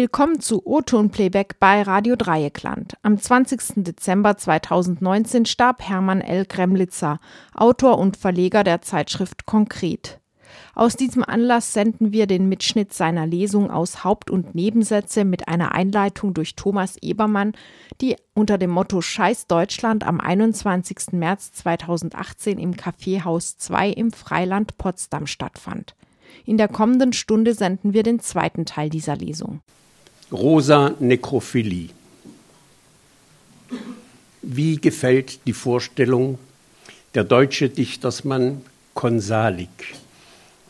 Willkommen zu O-Ton Playback bei Radio Dreieckland. Am 20. Dezember 2019 starb Hermann L. Gremlitzer, Autor und Verleger der Zeitschrift Konkret. Aus diesem Anlass senden wir den Mitschnitt seiner Lesung aus Haupt- und Nebensätze mit einer Einleitung durch Thomas Ebermann, die unter dem Motto Scheiß Deutschland am 21. März 2018 im Kaffeehaus 2 im Freiland Potsdam stattfand. In der kommenden Stunde senden wir den zweiten Teil dieser Lesung. Rosa Nekrophilie. Wie gefällt die Vorstellung, der deutsche Dichtersmann Konsalik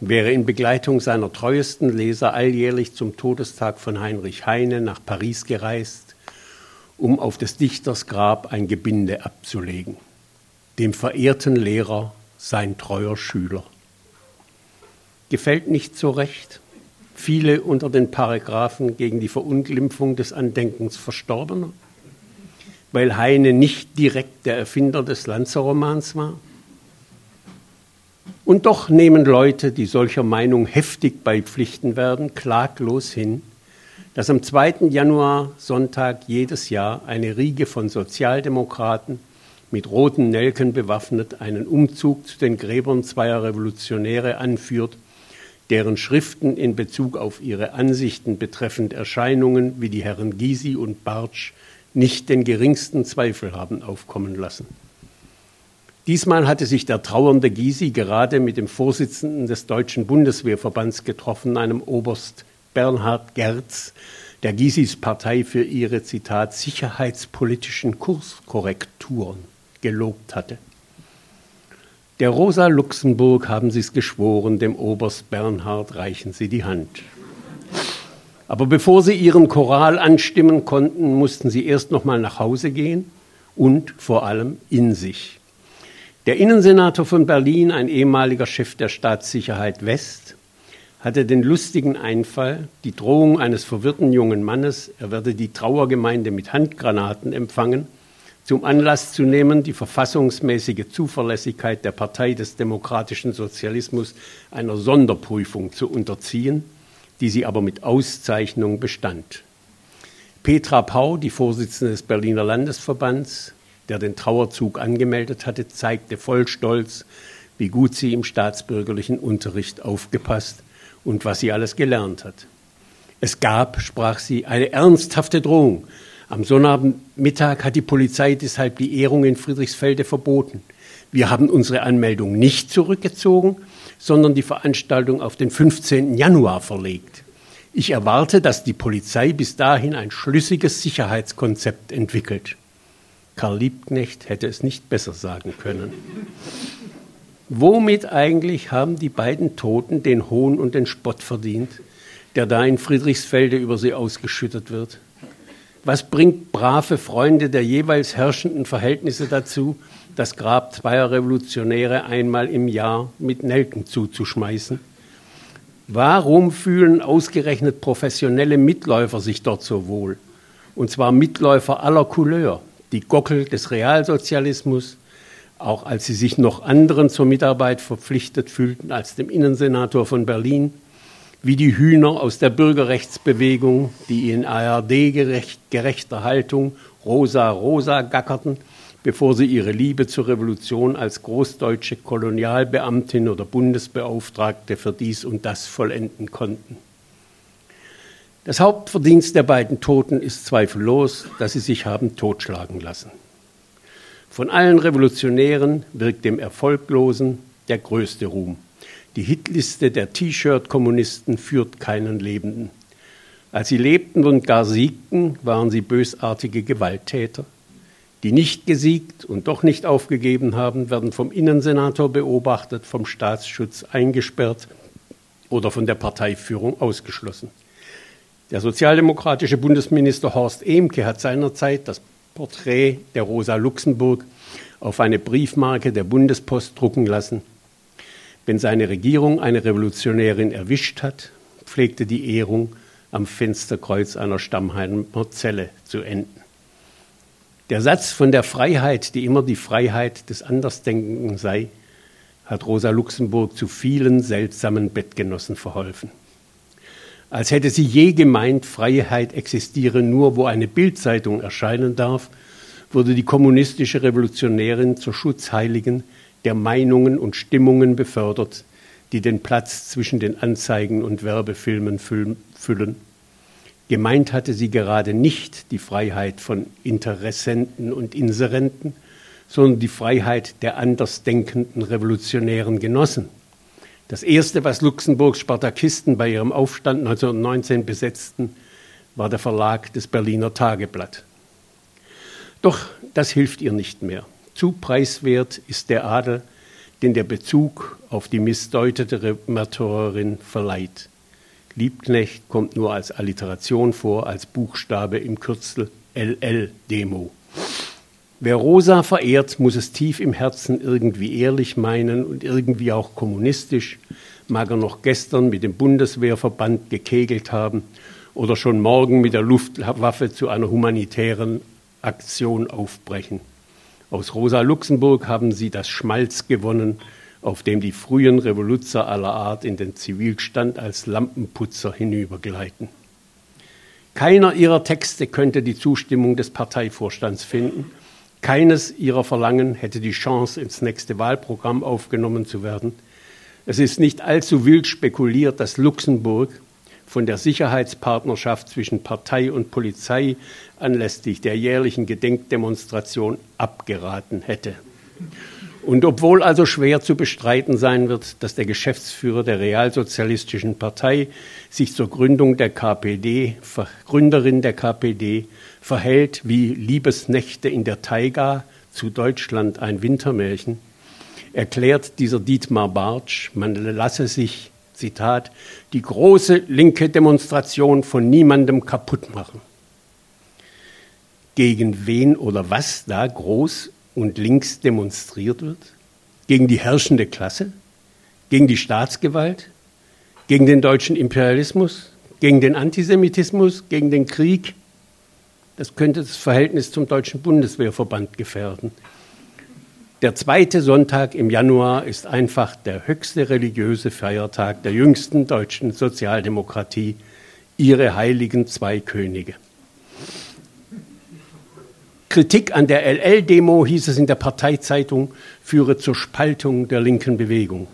wäre in Begleitung seiner treuesten Leser alljährlich zum Todestag von Heinrich Heine nach Paris gereist, um auf des Dichters Grab ein Gebinde abzulegen. Dem verehrten Lehrer sein treuer Schüler. Gefällt nicht so recht? Viele unter den Paragraphen gegen die Verunglimpfung des Andenkens Verstorbener? Weil Heine nicht direkt der Erfinder des Lanzerromans war? Und doch nehmen Leute, die solcher Meinung heftig beipflichten werden, klaglos hin, dass am 2. Januar Sonntag jedes Jahr eine Riege von Sozialdemokraten mit roten Nelken bewaffnet einen Umzug zu den Gräbern zweier Revolutionäre anführt, deren Schriften in Bezug auf ihre Ansichten betreffend Erscheinungen wie die Herren Gysi und Bartsch nicht den geringsten Zweifel haben aufkommen lassen. Diesmal hatte sich der trauernde Gysi gerade mit dem Vorsitzenden des Deutschen Bundeswehrverbands getroffen, einem Oberst Bernhard Gerz, der Gysis Partei für ihre, Zitat, sicherheitspolitischen Kurskorrekturen gelobt hatte. Der Rosa Luxemburg haben Sie es geschworen, dem Oberst Bernhard reichen Sie die Hand. Aber bevor Sie Ihren Choral anstimmen konnten, mussten Sie erst noch mal nach Hause gehen und vor allem in sich. Der Innensenator von Berlin, ein ehemaliger Chef der Staatssicherheit West, hatte den lustigen Einfall, die Drohung eines verwirrten jungen Mannes, er werde die Trauergemeinde mit Handgranaten empfangen, zum Anlass zu nehmen, die verfassungsmäßige Zuverlässigkeit der Partei des demokratischen Sozialismus einer Sonderprüfung zu unterziehen, die sie aber mit Auszeichnung bestand. Petra Pau, die Vorsitzende des Berliner Landesverbands, der den Trauerzug angemeldet hatte, zeigte voll Stolz, wie gut sie im staatsbürgerlichen Unterricht aufgepasst und was sie alles gelernt hat. Es gab, sprach sie, eine ernsthafte Drohung. Am Sonnabendmittag hat die Polizei deshalb die Ehrung in Friedrichsfelde verboten. Wir haben unsere Anmeldung nicht zurückgezogen, sondern die Veranstaltung auf den 15. Januar verlegt. Ich erwarte, dass die Polizei bis dahin ein schlüssiges Sicherheitskonzept entwickelt. Karl Liebknecht hätte es nicht besser sagen können. Womit eigentlich haben die beiden Toten den Hohn und den Spott verdient, der da in Friedrichsfelde über sie ausgeschüttet wird? Was bringt brave Freunde der jeweils herrschenden Verhältnisse dazu, das Grab zweier Revolutionäre einmal im Jahr mit Nelken zuzuschmeißen? Warum fühlen ausgerechnet professionelle Mitläufer sich dort so wohl? Und zwar Mitläufer aller Couleur die Gockel des Realsozialismus, auch als sie sich noch anderen zur Mitarbeit verpflichtet fühlten als dem Innensenator von Berlin, wie die Hühner aus der Bürgerrechtsbewegung, die in ARD-gerechter Haltung rosa-rosa gackerten, bevor sie ihre Liebe zur Revolution als großdeutsche Kolonialbeamtin oder Bundesbeauftragte für dies und das vollenden konnten. Das Hauptverdienst der beiden Toten ist zweifellos, dass sie sich haben totschlagen lassen. Von allen Revolutionären wirkt dem Erfolglosen der größte Ruhm. Die Hitliste der T-Shirt-Kommunisten führt keinen Lebenden. Als sie lebten und gar siegten, waren sie bösartige Gewalttäter. Die nicht gesiegt und doch nicht aufgegeben haben, werden vom Innensenator beobachtet, vom Staatsschutz eingesperrt oder von der Parteiführung ausgeschlossen. Der sozialdemokratische Bundesminister Horst Ehmke hat seinerzeit das Porträt der Rosa Luxemburg auf eine Briefmarke der Bundespost drucken lassen. Wenn seine Regierung eine Revolutionärin erwischt hat, pflegte die Ehrung am Fensterkreuz einer Stammheimer Zelle zu enden. Der Satz von der Freiheit, die immer die Freiheit des Andersdenkenden sei, hat Rosa Luxemburg zu vielen seltsamen Bettgenossen verholfen. Als hätte sie je gemeint, Freiheit existiere nur, wo eine Bildzeitung erscheinen darf, wurde die kommunistische Revolutionärin zur Schutzheiligen der Meinungen und Stimmungen befördert, die den Platz zwischen den Anzeigen und Werbefilmen füllen. Gemeint hatte sie gerade nicht die Freiheit von Interessenten und Inserenten, sondern die Freiheit der andersdenkenden revolutionären Genossen. Das erste, was Luxemburgs Spartakisten bei ihrem Aufstand 1919 besetzten, war der Verlag des Berliner Tageblatt. Doch das hilft ihr nicht mehr. Zu preiswert ist der Adel, den der Bezug auf die missdeutete Märtyrerin verleiht. Liebknecht kommt nur als Alliteration vor, als Buchstabe im Kürzel LL-Demo. Wer Rosa verehrt, muss es tief im Herzen irgendwie ehrlich meinen und irgendwie auch kommunistisch, mag er noch gestern mit dem Bundeswehrverband gekegelt haben oder schon morgen mit der Luftwaffe zu einer humanitären Aktion aufbrechen. Aus Rosa Luxemburg haben sie das Schmalz gewonnen, auf dem die frühen Revoluzer aller Art in den Zivilstand als Lampenputzer hinübergleiten. Keiner ihrer Texte könnte die Zustimmung des Parteivorstands finden keines ihrer Verlangen hätte die Chance, ins nächste Wahlprogramm aufgenommen zu werden. Es ist nicht allzu wild spekuliert, dass Luxemburg von der Sicherheitspartnerschaft zwischen Partei und Polizei anlässlich der jährlichen Gedenkdemonstration abgeraten hätte. Und obwohl also schwer zu bestreiten sein wird, dass der Geschäftsführer der Realsozialistischen Partei sich zur Gründung der KPD, Gründerin der KPD, verhält wie Liebesnächte in der Taiga, zu Deutschland ein Wintermärchen, erklärt dieser Dietmar Bartsch, man lasse sich, Zitat, die große linke Demonstration von niemandem kaputt machen. Gegen wen oder was da groß und links demonstriert wird? Gegen die herrschende Klasse? Gegen die Staatsgewalt? Gegen den deutschen Imperialismus? Gegen den Antisemitismus? Gegen den Krieg? Das könnte das Verhältnis zum Deutschen Bundeswehrverband gefährden. Der zweite Sonntag im Januar ist einfach der höchste religiöse Feiertag der jüngsten deutschen Sozialdemokratie, ihre heiligen zwei Könige. Kritik an der LL-Demo, hieß es in der Parteizeitung, führe zur Spaltung der linken Bewegung.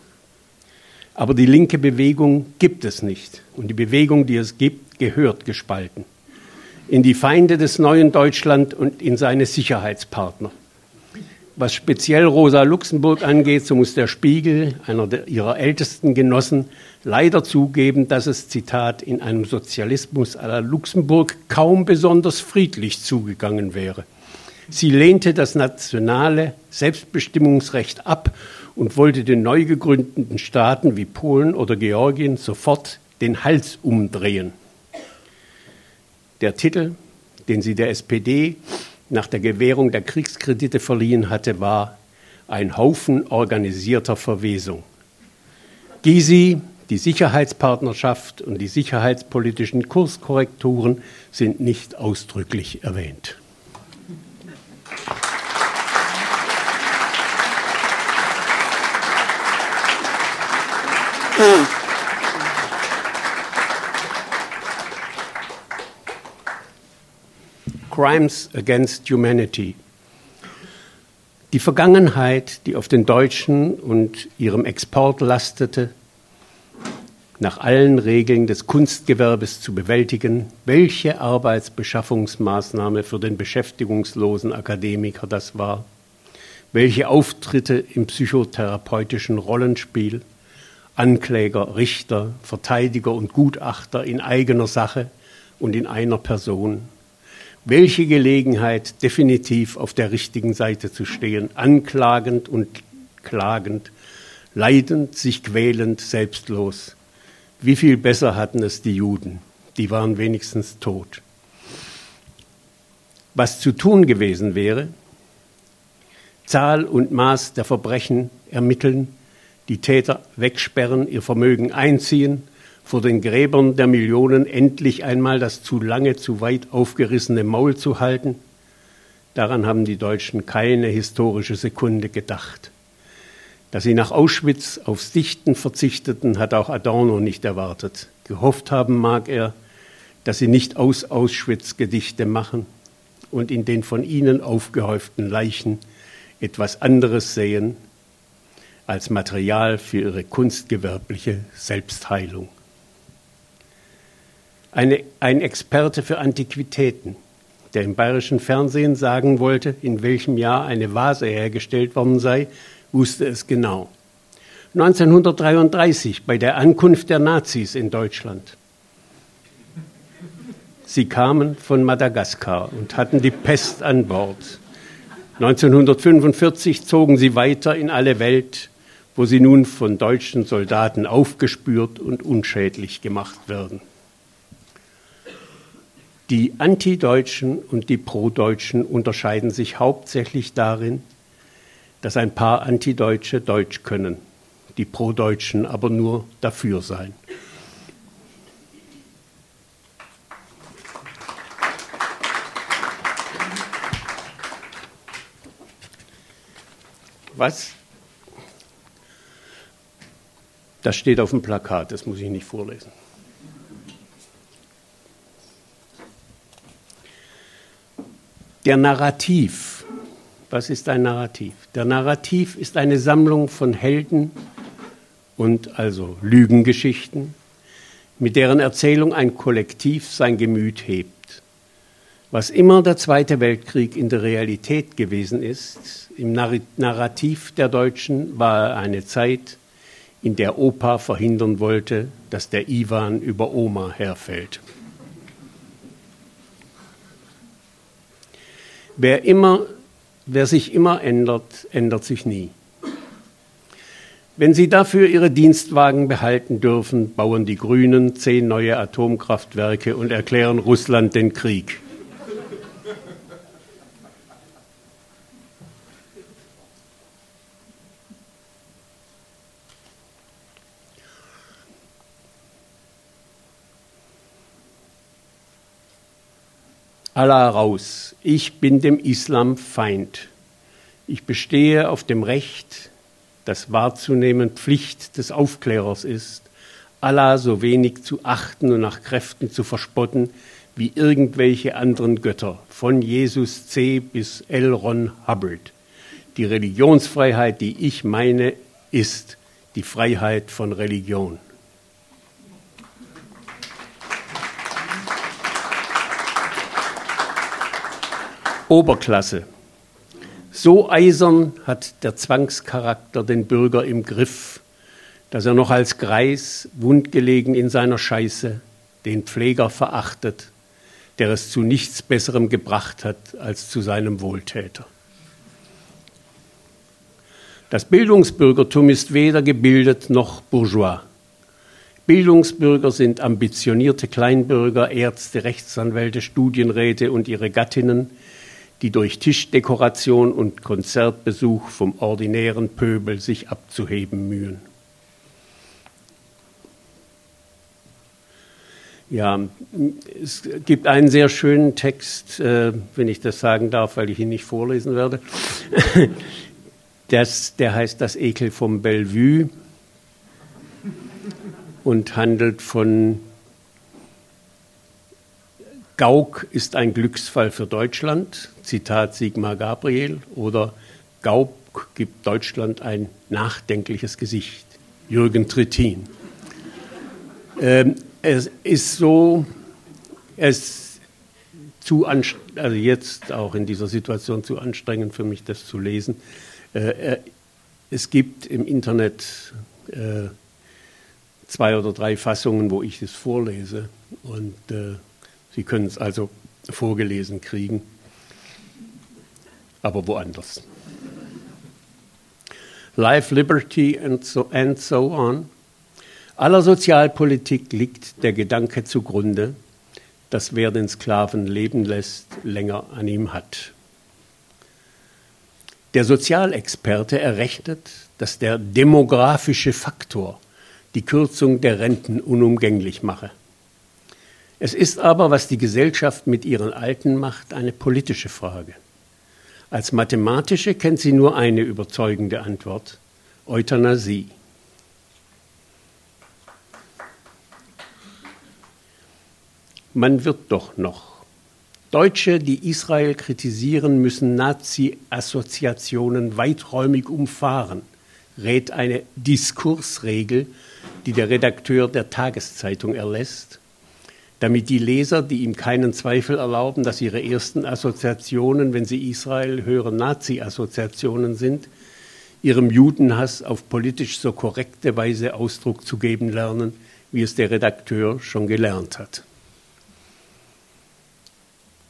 Aber die linke Bewegung gibt es nicht. Und die Bewegung, die es gibt, gehört gespalten in die Feinde des neuen Deutschland und in seine Sicherheitspartner. Was speziell Rosa Luxemburg angeht, so muss der Spiegel, einer der, ihrer ältesten Genossen, leider zugeben, dass es, Zitat, in einem Sozialismus à la Luxemburg kaum besonders friedlich zugegangen wäre. Sie lehnte das nationale Selbstbestimmungsrecht ab und wollte den neu gegründeten Staaten wie Polen oder Georgien sofort den Hals umdrehen. Der Titel, den sie der SPD nach der Gewährung der Kriegskredite verliehen hatte, war Ein Haufen organisierter Verwesung. Gysi, die Sicherheitspartnerschaft und die sicherheitspolitischen Kurskorrekturen sind nicht ausdrücklich erwähnt. Crimes Against Humanity. Die Vergangenheit, die auf den Deutschen und ihrem Export lastete, nach allen Regeln des Kunstgewerbes zu bewältigen, welche Arbeitsbeschaffungsmaßnahme für den beschäftigungslosen Akademiker das war, welche Auftritte im psychotherapeutischen Rollenspiel, Ankläger, Richter, Verteidiger und Gutachter in eigener Sache und in einer Person, welche Gelegenheit, definitiv auf der richtigen Seite zu stehen, anklagend und klagend, leidend, sich quälend, selbstlos. Wie viel besser hatten es die Juden? Die waren wenigstens tot. Was zu tun gewesen wäre, Zahl und Maß der Verbrechen ermitteln, die Täter wegsperren, ihr Vermögen einziehen, vor den Gräbern der Millionen endlich einmal das zu lange, zu weit aufgerissene Maul zu halten, Daran haben die Deutschen keine historische Sekunde gedacht. Dass sie nach Auschwitz aufs Dichten verzichteten, hat auch Adorno nicht erwartet. Gehofft haben mag er, dass sie nicht aus Auschwitz Gedichte machen und in den von ihnen aufgehäuften Leichen etwas anderes sehen als Material für ihre kunstgewerbliche Selbstheilung. Eine, ein Experte für Antiquitäten, der im bayerischen Fernsehen sagen wollte, in welchem Jahr eine Vase hergestellt worden sei, wusste es genau. 1933 bei der Ankunft der Nazis in Deutschland. Sie kamen von Madagaskar und hatten die Pest an Bord. 1945 zogen sie weiter in alle Welt, wo sie nun von deutschen Soldaten aufgespürt und unschädlich gemacht werden. Die Antideutschen und die Prodeutschen unterscheiden sich hauptsächlich darin, dass ein paar Antideutsche Deutsch können, die Prodeutschen aber nur dafür sein. Was? Das steht auf dem Plakat, das muss ich nicht vorlesen. Der Narrativ. Was ist ein Narrativ? Der Narrativ ist eine Sammlung von Helden und also Lügengeschichten, mit deren Erzählung ein Kollektiv sein Gemüt hebt. Was immer der Zweite Weltkrieg in der Realität gewesen ist, im Narrativ der Deutschen war eine Zeit, in der Opa verhindern wollte, dass der Iwan über Oma herfällt. Wer, immer, wer sich immer ändert, ändert sich nie. Wenn Sie dafür Ihre Dienstwagen behalten dürfen, bauen die Grünen zehn neue Atomkraftwerke und erklären Russland den Krieg. Allah raus, ich bin dem Islam Feind. Ich bestehe auf dem Recht, das wahrzunehmen Pflicht des Aufklärers ist, Allah so wenig zu achten und nach Kräften zu verspotten wie irgendwelche anderen Götter, von Jesus C. bis L. Ron Hubbard. Die Religionsfreiheit, die ich meine, ist die Freiheit von Religion. Oberklasse. So eisern hat der Zwangscharakter den Bürger im Griff, dass er noch als Greis, wundgelegen in seiner Scheiße, den Pfleger verachtet, der es zu nichts Besserem gebracht hat als zu seinem Wohltäter. Das Bildungsbürgertum ist weder gebildet noch bourgeois. Bildungsbürger sind ambitionierte Kleinbürger, Ärzte, Rechtsanwälte, Studienräte und ihre Gattinnen, die durch Tischdekoration und Konzertbesuch vom ordinären Pöbel sich abzuheben mühen. Ja, es gibt einen sehr schönen Text, äh, wenn ich das sagen darf, weil ich ihn nicht vorlesen werde. Das, der heißt Das Ekel vom Bellevue und handelt von Gauck ist ein Glücksfall für Deutschland, Zitat Sigmar Gabriel, oder Gauck gibt Deutschland ein nachdenkliches Gesicht, Jürgen Trittin. Ähm, es ist so, es zu also jetzt auch in dieser Situation zu anstrengend für mich, das zu lesen. Äh, äh es gibt im Internet äh, zwei oder drei Fassungen, wo ich es vorlese und äh, Sie können es also vorgelesen kriegen, aber woanders. Life, Liberty and so, and so on. Aller Sozialpolitik liegt der Gedanke zugrunde, dass wer den Sklaven leben lässt, länger an ihm hat. Der Sozialexperte errechnet, dass der demografische Faktor die Kürzung der Renten unumgänglich mache. Es ist aber, was die Gesellschaft mit ihren Alten macht, eine politische Frage. Als mathematische kennt sie nur eine überzeugende Antwort, Euthanasie. Man wird doch noch. Deutsche, die Israel kritisieren, müssen Nazi-Assoziationen weiträumig umfahren, rät eine Diskursregel, die der Redakteur der Tageszeitung erlässt, damit die Leser, die ihm keinen Zweifel erlauben, dass ihre ersten Assoziationen, wenn sie Israel hören, Nazi-Assoziationen sind, ihrem Judenhass auf politisch so korrekte Weise Ausdruck zu geben lernen, wie es der Redakteur schon gelernt hat.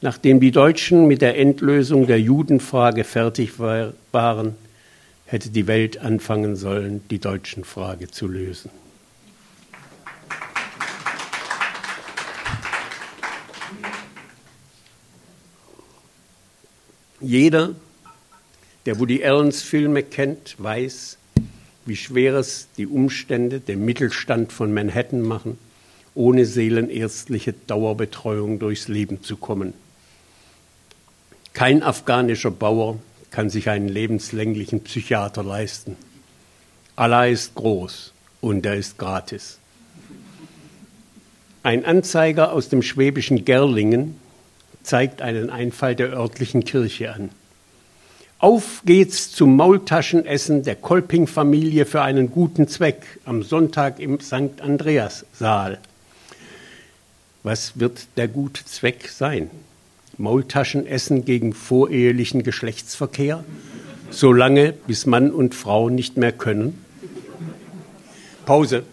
Nachdem die Deutschen mit der Endlösung der Judenfrage fertig war, waren, hätte die Welt anfangen sollen, die deutschen Frage zu lösen. Jeder, der Woody Allens Filme kennt, weiß, wie schwer es die Umstände, der Mittelstand von Manhattan machen, ohne seelenärztliche Dauerbetreuung durchs Leben zu kommen. Kein afghanischer Bauer kann sich einen lebenslänglichen Psychiater leisten. Allah ist groß und er ist gratis. Ein Anzeiger aus dem schwäbischen Gerlingen zeigt einen Einfall der örtlichen Kirche an. Auf geht's zum Maultaschenessen der Kolping-Familie für einen guten Zweck am Sonntag im St. Andreas-Saal. Was wird der gute Zweck sein? Maultaschenessen gegen vorehelichen Geschlechtsverkehr, solange bis Mann und Frau nicht mehr können? Pause.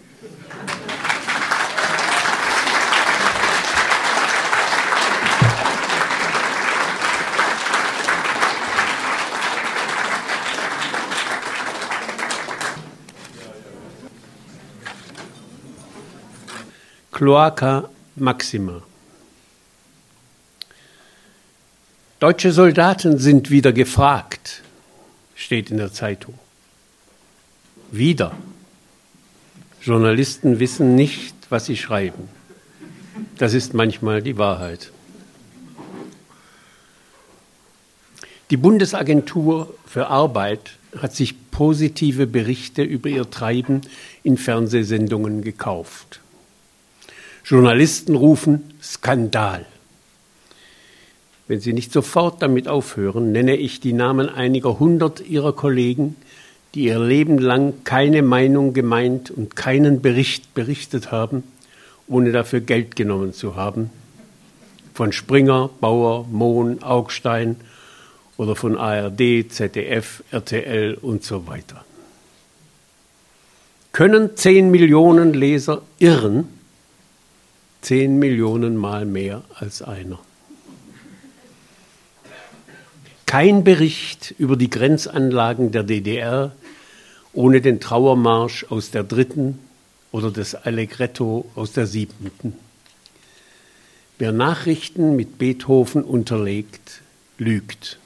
Cloaca Maxima. Deutsche Soldaten sind wieder gefragt, steht in der Zeitung. Wieder. Journalisten wissen nicht, was sie schreiben. Das ist manchmal die Wahrheit. Die Bundesagentur für Arbeit hat sich positive Berichte über ihr Treiben in Fernsehsendungen gekauft. Journalisten rufen Skandal. Wenn Sie nicht sofort damit aufhören, nenne ich die Namen einiger hundert Ihrer Kollegen, die ihr Leben lang keine Meinung gemeint und keinen Bericht berichtet haben, ohne dafür Geld genommen zu haben. Von Springer, Bauer, Mohn, Augstein oder von ARD, ZDF, RTL und so weiter. Können zehn Millionen Leser irren? Zehn Millionen Mal mehr als einer. kein Bericht über die Grenzanlagen der DDR ohne den Trauermarsch aus der dritten oder das Allegretto aus der siebenten. Wer Nachrichten mit Beethoven unterlegt, lügt.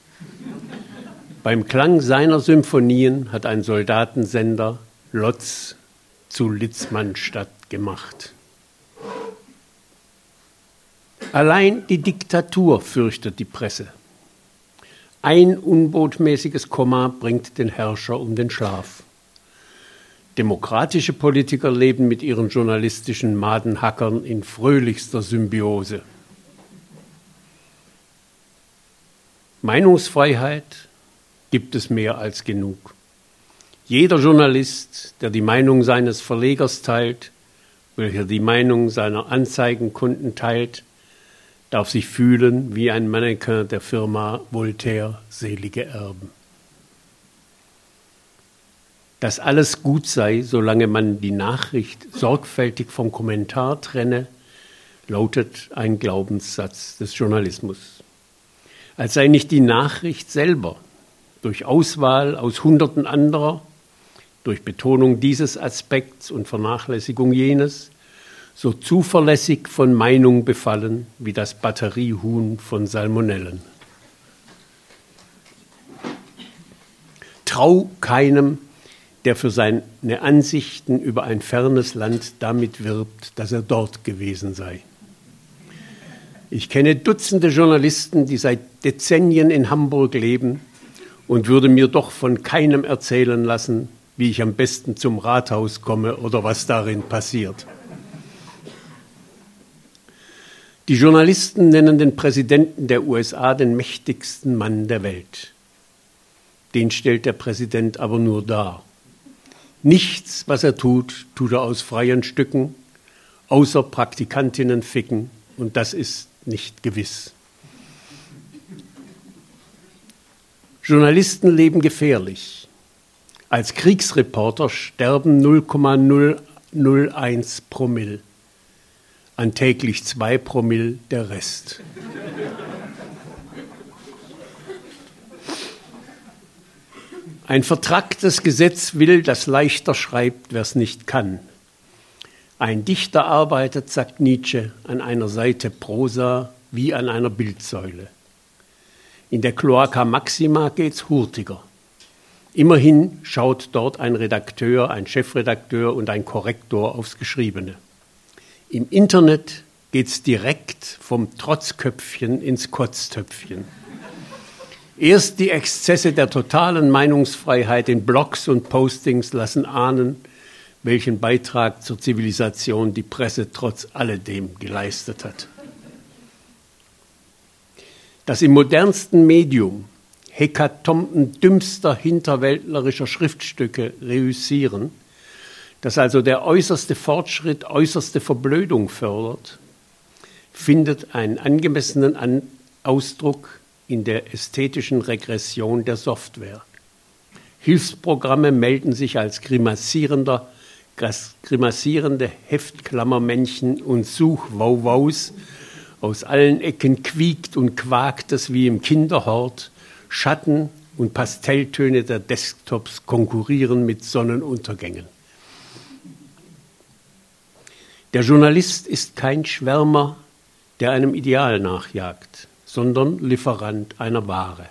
Beim Klang seiner Symphonien hat ein Soldatensender Lotz zu Litzmannstadt gemacht. Allein die Diktatur fürchtet die Presse. Ein unbotmäßiges Komma bringt den Herrscher um den Schlaf. Demokratische Politiker leben mit ihren journalistischen Madenhackern in fröhlichster Symbiose. Meinungsfreiheit gibt es mehr als genug. Jeder Journalist, der die Meinung seines Verlegers teilt, welcher die Meinung seiner Anzeigenkunden teilt, darf sich fühlen wie ein Mannequin der Firma Voltaire selige Erben. Dass alles gut sei, solange man die Nachricht sorgfältig vom Kommentar trenne, lautet ein Glaubenssatz des Journalismus. Als sei nicht die Nachricht selber durch Auswahl aus Hunderten anderer, durch Betonung dieses Aspekts und Vernachlässigung jenes, so zuverlässig von Meinung befallen wie das Batteriehuhn von Salmonellen. Trau keinem, der für seine Ansichten über ein fernes Land damit wirbt, dass er dort gewesen sei. Ich kenne Dutzende Journalisten, die seit Dezennien in Hamburg leben und würde mir doch von keinem erzählen lassen, wie ich am besten zum Rathaus komme oder was darin passiert. Die Journalisten nennen den Präsidenten der USA den mächtigsten Mann der Welt. Den stellt der Präsident aber nur dar. Nichts, was er tut, tut er aus freien Stücken, außer Praktikantinnen ficken, und das ist nicht gewiss. Journalisten leben gefährlich. Als Kriegsreporter sterben 0,001 Promille. An täglich zwei Promille der Rest. Ein vertracktes Gesetz will, dass leichter schreibt, wer es nicht kann. Ein Dichter arbeitet, sagt Nietzsche, an einer Seite Prosa wie an einer Bildsäule. In der Cloaca Maxima geht's hurtiger. Immerhin schaut dort ein Redakteur, ein Chefredakteur und ein Korrektor aufs Geschriebene. Im Internet geht's direkt vom Trotzköpfchen ins Kotztöpfchen. Erst die Exzesse der totalen Meinungsfreiheit in Blogs und Postings lassen ahnen, welchen Beitrag zur Zivilisation die Presse trotz alledem geleistet hat. Dass im modernsten Medium Hekatomben dümmster hinterwäldlerischer Schriftstücke reüssieren, dass also der äußerste Fortschritt äußerste Verblödung fördert, findet einen angemessenen An Ausdruck in der ästhetischen Regression der Software. Hilfsprogramme melden sich als grimassierender grimassierende Heftklammermännchen und Suchwauwaus. Aus allen Ecken quiekt und quakt es wie im Kinderhort. Schatten und Pastelltöne der Desktops konkurrieren mit Sonnenuntergängen. Der Journalist ist kein Schwärmer, der einem Ideal nachjagt, sondern Lieferant einer Ware.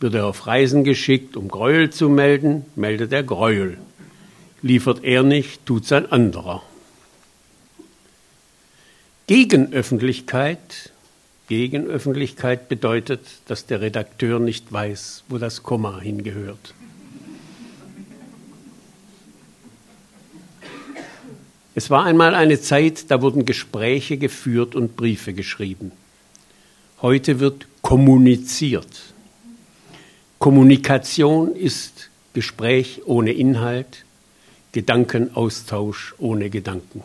Wird er auf Reisen geschickt, um Gräuel zu melden, meldet er Gräuel liefert er nicht, tut ein anderer. Gegenöffentlichkeit, Gegenöffentlichkeit bedeutet, dass der Redakteur nicht weiß, wo das Komma hingehört. Es war einmal eine Zeit, da wurden Gespräche geführt und Briefe geschrieben. Heute wird kommuniziert. Kommunikation ist Gespräch ohne Inhalt, Gedankenaustausch ohne Gedanken.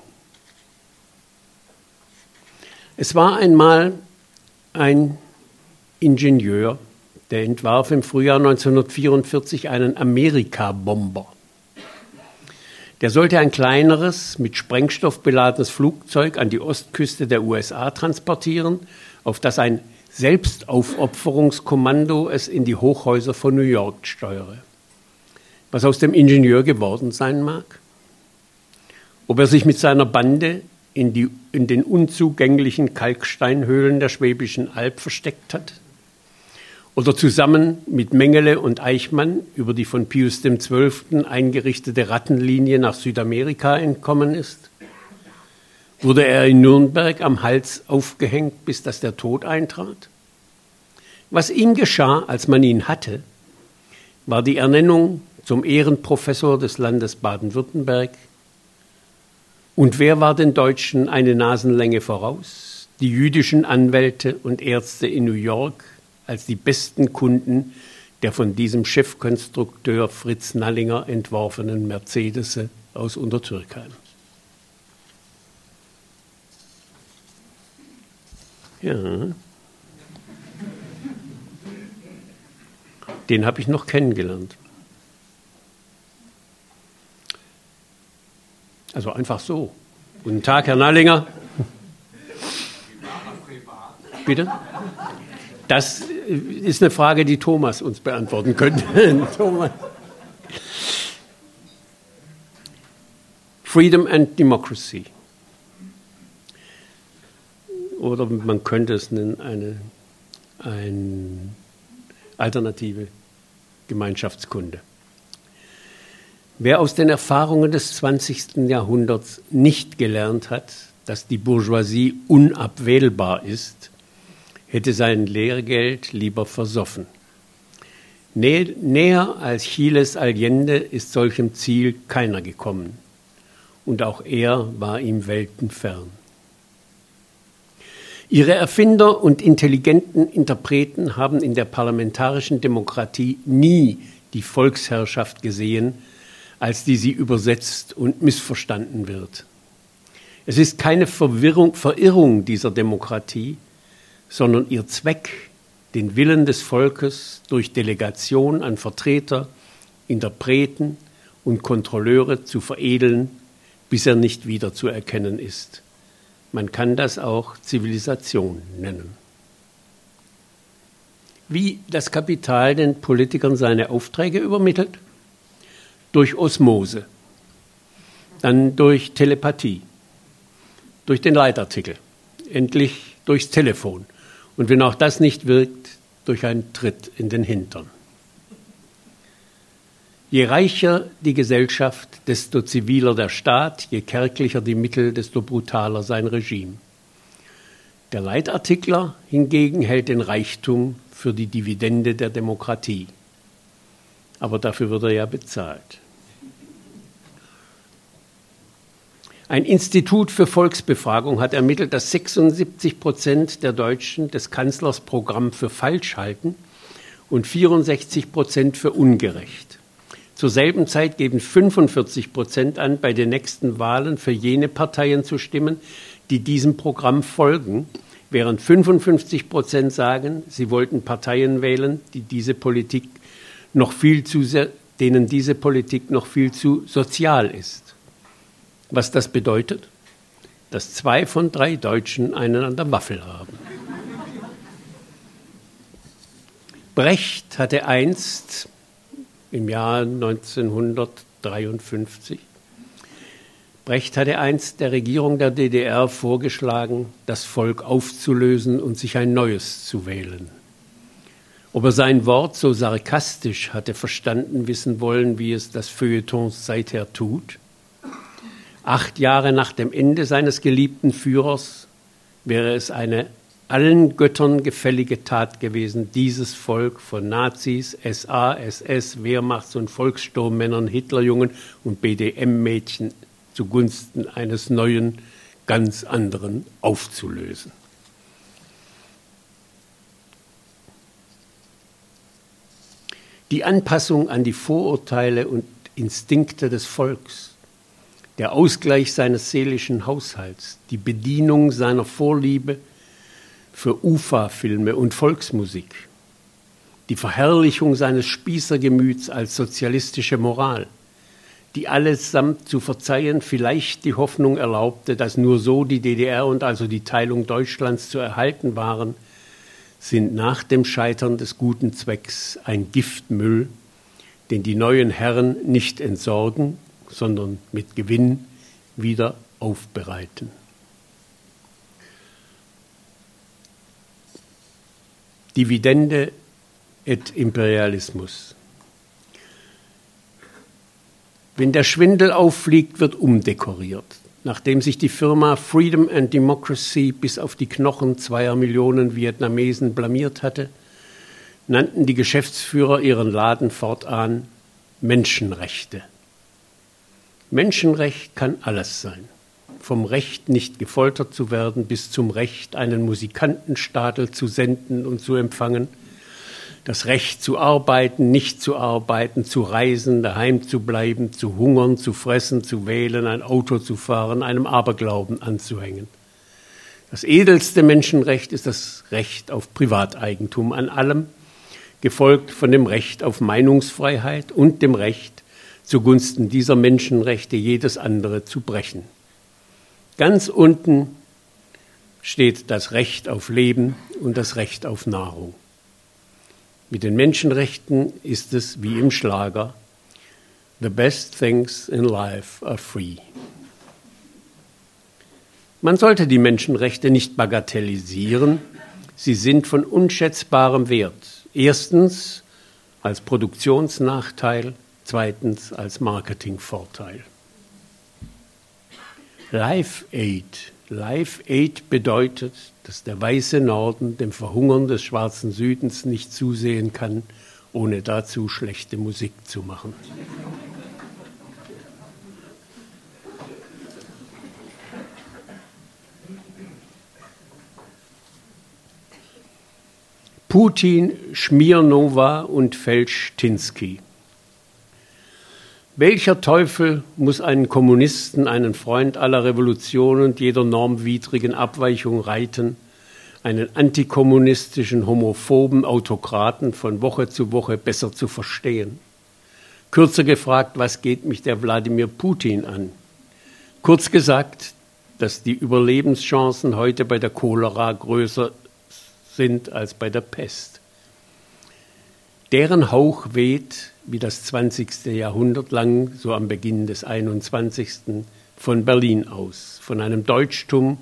Es war einmal ein Ingenieur, der entwarf im Frühjahr 1944 einen Amerika-Bomber. Der sollte ein kleineres, mit Sprengstoff beladenes Flugzeug an die Ostküste der USA transportieren, auf das ein Selbstaufopferungskommando es in die Hochhäuser von New York steuere was aus dem Ingenieur geworden sein mag? Ob er sich mit seiner Bande in, die, in den unzugänglichen Kalksteinhöhlen der Schwäbischen Alb versteckt hat? Oder zusammen mit Mengele und Eichmann über die von Pius XII. eingerichtete Rattenlinie nach Südamerika entkommen ist? Wurde er in Nürnberg am Hals aufgehängt, bis dass der Tod eintrat? Was ihm geschah, als man ihn hatte, war die Ernennung zum Ehrenprofessor des Landes Baden-Württemberg. Und wer war den Deutschen eine Nasenlänge voraus? Die jüdischen Anwälte und Ärzte in New York als die besten Kunden der von diesem Chefkonstrukteur Fritz Nallinger entworfenen Mercedes aus Untertürkheim. Ja. Den habe ich noch kennengelernt. Also einfach so. Guten Tag, Herr Nallinger. Bitte? Das ist eine Frage, die Thomas uns beantworten könnte. Thomas. Freedom and Democracy. Oder man könnte es nennen, eine, eine alternative Gemeinschaftskunde. Wer aus den Erfahrungen des 20. Jahrhunderts nicht gelernt hat, dass die Bourgeoisie unabwählbar ist, hätte sein Lehrgeld lieber versoffen. Näher als Chiles Allende ist solchem Ziel keiner gekommen. Und auch er war ihm weltenfern. Ihre Erfinder und intelligenten Interpreten haben in der parlamentarischen Demokratie nie die Volksherrschaft gesehen, als die sie übersetzt und missverstanden wird. Es ist keine Verwirrung, Verirrung dieser Demokratie, sondern ihr Zweck, den Willen des Volkes durch Delegation an Vertreter, Interpreten und Kontrolleure zu veredeln, bis er nicht wieder zu erkennen ist. Man kann das auch Zivilisation nennen. Wie das Kapital den Politikern seine Aufträge übermittelt? Durch Osmose, dann durch Telepathie, durch den Leitartikel, endlich durchs Telefon und wenn auch das nicht wirkt, durch einen Tritt in den Hintern. Je reicher die Gesellschaft, desto ziviler der Staat, je kärglicher die Mittel, desto brutaler sein Regime. Der Leitartikler hingegen hält den Reichtum für die Dividende der Demokratie. Aber dafür wird er ja bezahlt. Ein Institut für Volksbefragung hat ermittelt, dass 76 Prozent der Deutschen des Kanzlers Programm für falsch halten und 64 Prozent für ungerecht. Zur selben Zeit geben 45 Prozent an, bei den nächsten Wahlen für jene Parteien zu stimmen, die diesem Programm folgen, während 55 Prozent sagen, sie wollten Parteien wählen, die diese Politik noch viel zu denen diese Politik noch viel zu sozial ist. Was das bedeutet? Dass zwei von drei Deutschen einen an der Waffel haben. Brecht hatte einst im Jahr 1953. Brecht hatte einst der Regierung der DDR vorgeschlagen, das Volk aufzulösen und sich ein neues zu wählen. Ob er sein Wort so sarkastisch hatte verstanden wissen wollen, wie es das Feuilleton seither tut? Acht Jahre nach dem Ende seines geliebten Führers wäre es eine allen Göttern gefällige Tat gewesen, dieses Volk von Nazis, SA, SS, Wehrmachts- und Volkssturmmännern, Hitlerjungen und BDM-Mädchen zugunsten eines neuen, ganz anderen aufzulösen. Die Anpassung an die Vorurteile und Instinkte des Volks, der Ausgleich seines seelischen Haushalts, die Bedienung seiner Vorliebe für UFA-Filme und Volksmusik, die Verherrlichung seines Spießergemüts als sozialistische Moral, die allesamt zu verzeihen vielleicht die Hoffnung erlaubte, dass nur so die DDR und also die Teilung Deutschlands zu erhalten waren, sind nach dem Scheitern des guten Zwecks ein Giftmüll, den die neuen Herren nicht entsorgen, sondern mit Gewinn wieder aufbereiten. Dividende et Imperialismus. Wenn der Schwindel auffliegt, wird umdekoriert. Nachdem sich die Firma Freedom and Democracy bis auf die Knochen zweier Millionen Vietnamesen blamiert hatte, nannten die Geschäftsführer ihren Laden fortan Menschenrechte. Menschenrecht kann alles sein vom Recht, nicht gefoltert zu werden, bis zum Recht, einen Musikantenstadel zu senden und zu empfangen, das Recht zu arbeiten, nicht zu arbeiten, zu reisen, daheim zu bleiben, zu hungern, zu fressen, zu wählen, ein Auto zu fahren, einem Aberglauben anzuhängen. Das edelste Menschenrecht ist das Recht auf Privateigentum an allem, gefolgt von dem Recht auf Meinungsfreiheit und dem Recht, zugunsten dieser Menschenrechte jedes andere zu brechen. Ganz unten steht das Recht auf Leben und das Recht auf Nahrung. Mit den Menschenrechten ist es wie im Schlager, The best things in life are free. Man sollte die Menschenrechte nicht bagatellisieren, sie sind von unschätzbarem Wert. Erstens als Produktionsnachteil, zweitens als Marketingvorteil. Live Aid Live Aid bedeutet, dass der weiße Norden dem Verhungern des schwarzen Südens nicht zusehen kann, ohne dazu schlechte Musik zu machen. Putin, Schmirnova und Felschtinsky. Welcher Teufel muss einen Kommunisten, einen Freund aller Revolutionen und jeder normwidrigen Abweichung reiten, einen antikommunistischen, homophoben Autokraten von Woche zu Woche besser zu verstehen? Kürzer gefragt, was geht mich der Wladimir Putin an? Kurz gesagt, dass die Überlebenschancen heute bei der Cholera größer sind als bei der Pest. Deren Hauch weht, wie das 20. Jahrhundert lang, so am Beginn des 21. von Berlin aus, von einem Deutschtum,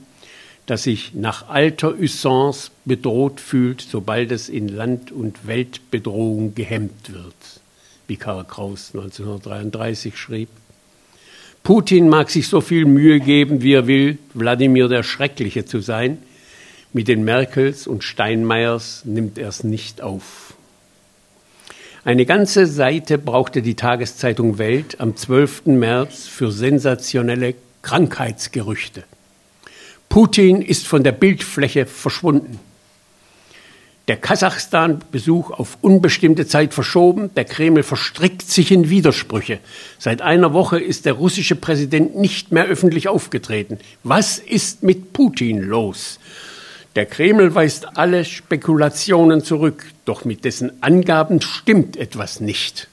das sich nach alter Usance bedroht fühlt, sobald es in Land- und Weltbedrohung gehemmt wird, wie Karl Kraus 1933 schrieb. Putin mag sich so viel Mühe geben, wie er will, Wladimir der Schreckliche zu sein, mit den Merkels und Steinmeiers nimmt er es nicht auf. Eine ganze Seite brauchte die Tageszeitung Welt am 12. März für sensationelle Krankheitsgerüchte. Putin ist von der Bildfläche verschwunden. Der Kasachstan-Besuch auf unbestimmte Zeit verschoben. Der Kreml verstrickt sich in Widersprüche. Seit einer Woche ist der russische Präsident nicht mehr öffentlich aufgetreten. Was ist mit Putin los? Der Kreml weist alle Spekulationen zurück, doch mit dessen Angaben stimmt etwas nicht.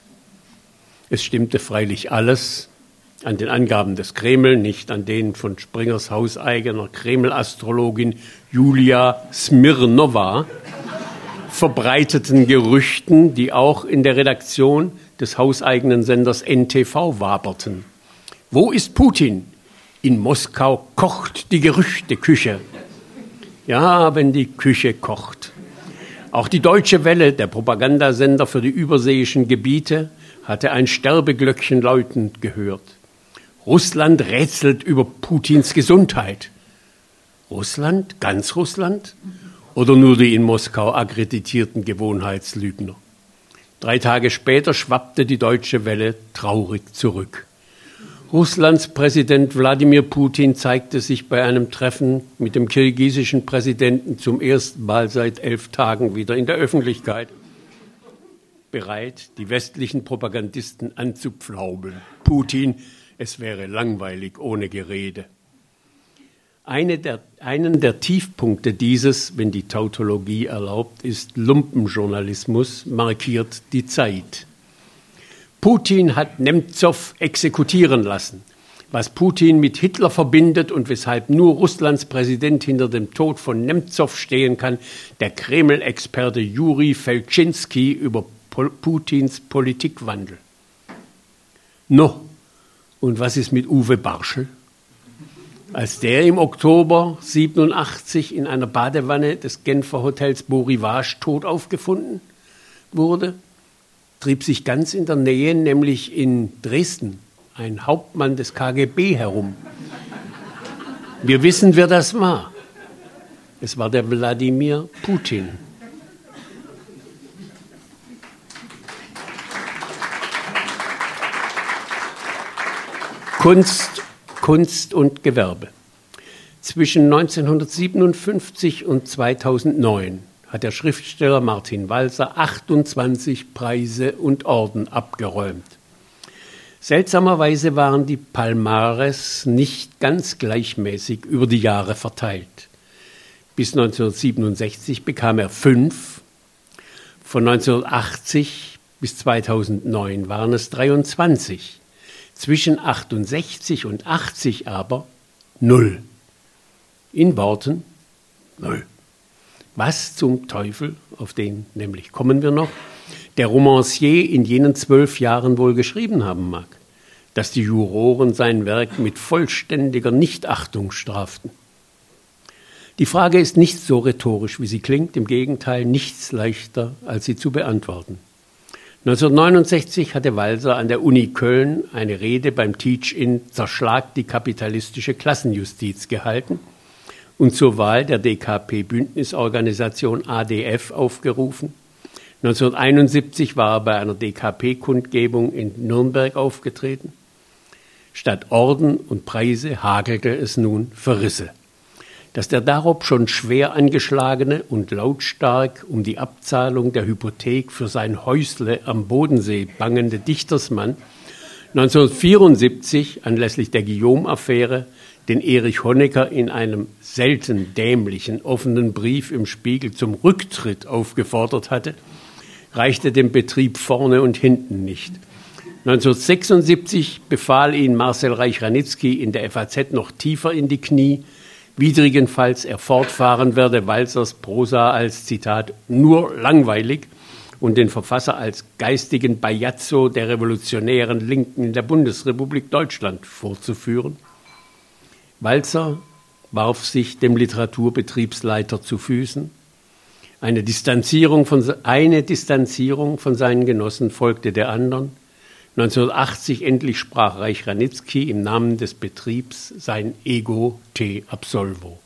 Es stimmte freilich alles an den Angaben des Kreml, nicht an denen von Springers hauseigener Kreml-Astrologin Julia Smirnova verbreiteten Gerüchten, die auch in der Redaktion des hauseigenen Senders NTV waberten. Wo ist Putin? In Moskau kocht die Gerüchteküche. Ja, wenn die Küche kocht. Auch die Deutsche Welle, der Propagandasender für die überseeischen Gebiete, hatte ein Sterbeglöckchen läutend gehört. Russland rätselt über Putins Gesundheit. Russland? Ganz Russland? Oder nur die in Moskau akkreditierten Gewohnheitslügner? Drei Tage später schwappte die Deutsche Welle traurig zurück. Russlands Präsident Wladimir Putin zeigte sich bei einem Treffen mit dem kirgisischen Präsidenten zum ersten Mal seit elf Tagen wieder in der Öffentlichkeit, bereit, die westlichen Propagandisten anzupflaumeln. Putin, es wäre langweilig ohne Gerede. Eine der, einen der Tiefpunkte dieses, wenn die Tautologie erlaubt, ist Lumpenjournalismus, markiert die Zeit. Putin hat Nemtsov exekutieren lassen. Was Putin mit Hitler verbindet und weshalb nur Russlands Präsident hinter dem Tod von Nemtsov stehen kann, der Kreml-Experte Juri Felczynski über Putins Politikwandel. No, und was ist mit Uwe Barschel? Als der im Oktober 87 in einer Badewanne des Genfer Hotels Beau Rivage tot aufgefunden wurde, trieb sich ganz in der Nähe, nämlich in Dresden, ein Hauptmann des KGB herum. Wir wissen, wer das war. Es war der Wladimir Putin. Kunst, Kunst und Gewerbe. Zwischen 1957 und 2009 hat der Schriftsteller Martin Walser 28 Preise und Orden abgeräumt. Seltsamerweise waren die Palmares nicht ganz gleichmäßig über die Jahre verteilt. Bis 1967 bekam er fünf, von 1980 bis 2009 waren es 23, zwischen 68 und 80 aber null. In Worten null. Was zum Teufel, auf den nämlich kommen wir noch, der Romancier in jenen zwölf Jahren wohl geschrieben haben mag, dass die Juroren sein Werk mit vollständiger Nichtachtung straften. Die Frage ist nicht so rhetorisch, wie sie klingt, im Gegenteil nichts leichter, als sie zu beantworten. 1969 hatte Walser an der Uni Köln eine Rede beim Teach-in Zerschlag die kapitalistische Klassenjustiz gehalten – und zur Wahl der DKP-Bündnisorganisation ADF aufgerufen. 1971 war er bei einer DKP-Kundgebung in Nürnberg aufgetreten. Statt Orden und Preise hagelte es nun Verrisse. Dass der darob schon schwer angeschlagene und lautstark um die Abzahlung der Hypothek für sein Häusle am Bodensee bangende Dichtersmann 1974 anlässlich der Guillaume-Affäre den Erich Honecker in einem selten dämlichen offenen Brief im Spiegel zum Rücktritt aufgefordert hatte, reichte dem Betrieb vorne und hinten nicht. 1976 befahl ihn Marcel Reich-Ranitzky in der FAZ noch tiefer in die Knie, widrigenfalls er fortfahren werde, Walzers Prosa als Zitat nur langweilig und den Verfasser als geistigen Bajazzo der revolutionären Linken in der Bundesrepublik Deutschland vorzuführen. Walzer warf sich dem Literaturbetriebsleiter zu Füßen. Eine Distanzierung von, eine Distanzierung von seinen Genossen folgte der anderen. 1980 endlich sprach Reich Ranitzky im Namen des Betriebs sein Ego te absolvo.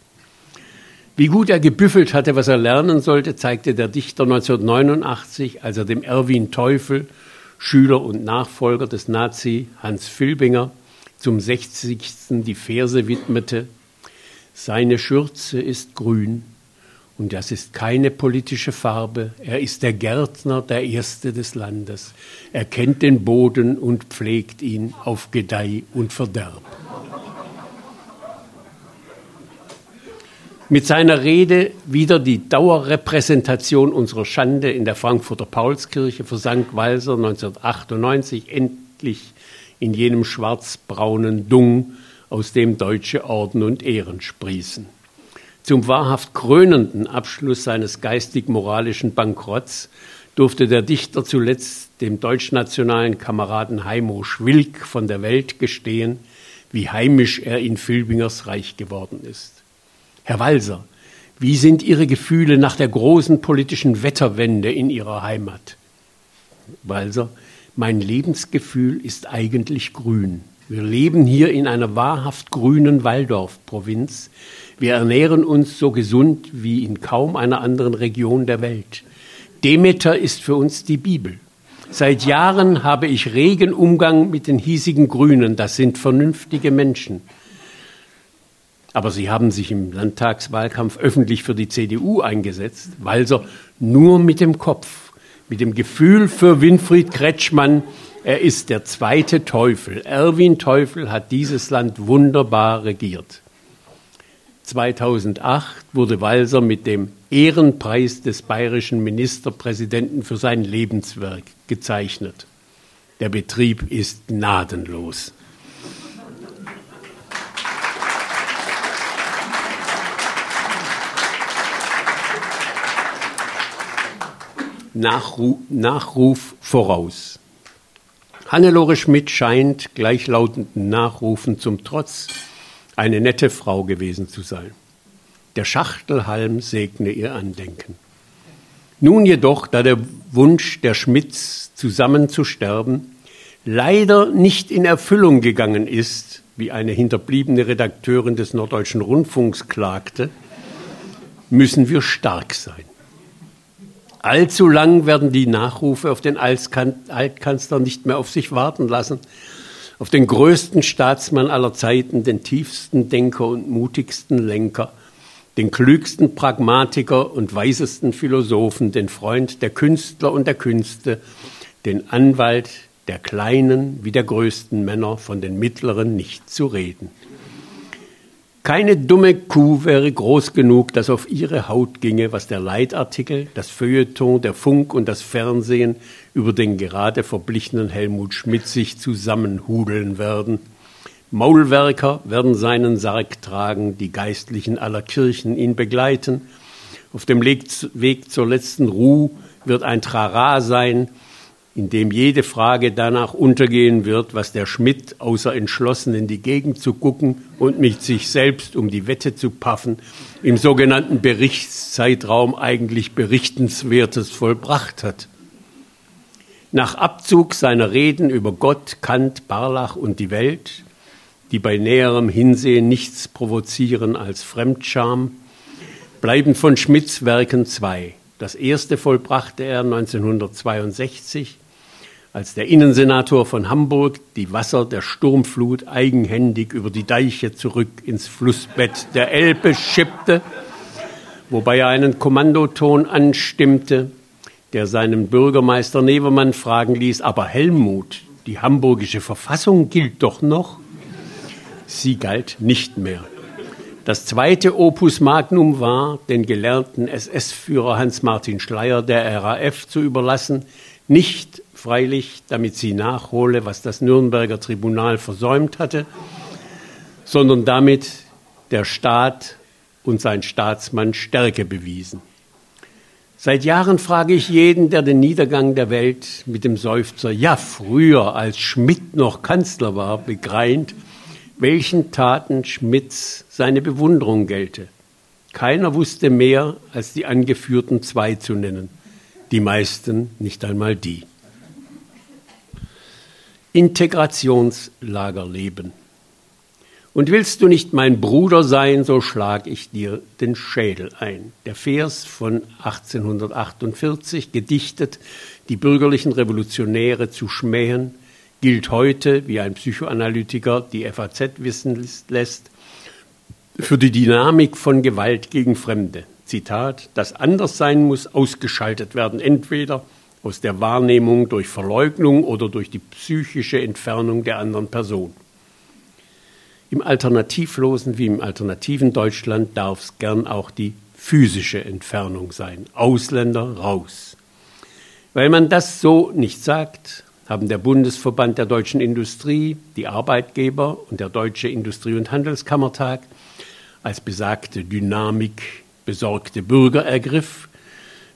Wie gut er gebüffelt hatte, was er lernen sollte, zeigte der Dichter 1989, als er dem Erwin Teufel, Schüler und Nachfolger des Nazi Hans Filbinger, zum 60. die Verse widmete. Seine Schürze ist grün, und das ist keine politische Farbe. Er ist der Gärtner, der Erste des Landes. Er kennt den Boden und pflegt ihn auf Gedeih und Verderb. Mit seiner Rede wieder die Dauerrepräsentation unserer Schande in der Frankfurter Paulskirche versank Walser 1998 endlich in jenem schwarzbraunen Dung, aus dem deutsche Orden und Ehren sprießen. Zum wahrhaft krönenden Abschluss seines geistig-moralischen Bankrotts durfte der Dichter zuletzt dem deutschnationalen Kameraden Heimo Schwilk von der Welt gestehen, wie heimisch er in Filbingers Reich geworden ist. Herr Walser, wie sind Ihre Gefühle nach der großen politischen Wetterwende in Ihrer Heimat? Walser, mein Lebensgefühl ist eigentlich grün. Wir leben hier in einer wahrhaft grünen Waldorf-Provinz. Wir ernähren uns so gesund wie in kaum einer anderen Region der Welt. Demeter ist für uns die Bibel. Seit Jahren habe ich regen Umgang mit den hiesigen Grünen. Das sind vernünftige Menschen. Aber sie haben sich im Landtagswahlkampf öffentlich für die CDU eingesetzt, weil sie nur mit dem Kopf, mit dem Gefühl für Winfried Kretschmann er ist der zweite Teufel. Erwin Teufel hat dieses Land wunderbar regiert. 2008 wurde Walser mit dem Ehrenpreis des bayerischen Ministerpräsidenten für sein Lebenswerk gezeichnet. Der Betrieb ist gnadenlos. Nachruf, Nachruf voraus. Hannelore Schmidt scheint gleichlautenden Nachrufen zum Trotz eine nette Frau gewesen zu sein. Der Schachtelhalm segne ihr Andenken. Nun jedoch, da der Wunsch der Schmidts zusammen zu sterben leider nicht in Erfüllung gegangen ist, wie eine hinterbliebene Redakteurin des Norddeutschen Rundfunks klagte, müssen wir stark sein. Allzu lang werden die Nachrufe auf den Altkanzler nicht mehr auf sich warten lassen. Auf den größten Staatsmann aller Zeiten, den tiefsten Denker und mutigsten Lenker, den klügsten Pragmatiker und weisesten Philosophen, den Freund der Künstler und der Künste, den Anwalt der kleinen wie der größten Männer, von den mittleren nicht zu reden. Keine dumme Kuh wäre groß genug, dass auf ihre Haut ginge, was der Leitartikel, das Feuilleton, der Funk und das Fernsehen über den gerade verblichenen Helmut Schmidt sich zusammenhudeln werden. Maulwerker werden seinen Sarg tragen, die Geistlichen aller Kirchen ihn begleiten. Auf dem Weg zur letzten Ruhe wird ein Trara sein, in dem jede Frage danach untergehen wird, was der Schmidt, außer entschlossen in die Gegend zu gucken und mit sich selbst um die Wette zu paffen, im sogenannten Berichtszeitraum eigentlich Berichtenswertes vollbracht hat. Nach Abzug seiner Reden über Gott, Kant, Barlach und die Welt die bei näherem Hinsehen nichts provozieren als Fremdscham, bleiben von Schmidts Werken zwei. Das erste vollbrachte er 1962, als der Innensenator von Hamburg die Wasser der Sturmflut eigenhändig über die Deiche zurück ins Flussbett der Elbe schippte, wobei er einen Kommandoton anstimmte, der seinen Bürgermeister Nevermann fragen ließ, aber Helmut, die hamburgische Verfassung gilt doch noch? Sie galt nicht mehr. Das zweite Opus Magnum war, den gelernten SS-Führer Hans-Martin Schleyer der RAF zu überlassen, nicht freilich, damit sie nachhole, was das Nürnberger Tribunal versäumt hatte, sondern damit der Staat und sein Staatsmann Stärke bewiesen. Seit Jahren frage ich jeden, der den Niedergang der Welt mit dem Seufzer, ja früher, als Schmidt noch Kanzler war, begreint, welchen Taten Schmidts seine Bewunderung gelte. Keiner wusste mehr, als die angeführten zwei zu nennen, die meisten nicht einmal die. Integrationslagerleben. Und willst du nicht mein Bruder sein, so schlag ich dir den Schädel ein. Der Vers von 1848, gedichtet, die bürgerlichen Revolutionäre zu schmähen, gilt heute, wie ein Psychoanalytiker die FAZ wissen lässt, für die Dynamik von Gewalt gegen Fremde. Zitat, das Anderssein muss ausgeschaltet werden, entweder aus der Wahrnehmung durch Verleugnung oder durch die psychische Entfernung der anderen Person. Im alternativlosen wie im alternativen Deutschland darf es gern auch die physische Entfernung sein. Ausländer raus. Weil man das so nicht sagt, haben der Bundesverband der deutschen Industrie, die Arbeitgeber und der Deutsche Industrie- und Handelskammertag als besagte Dynamik besorgte Bürger ergriff,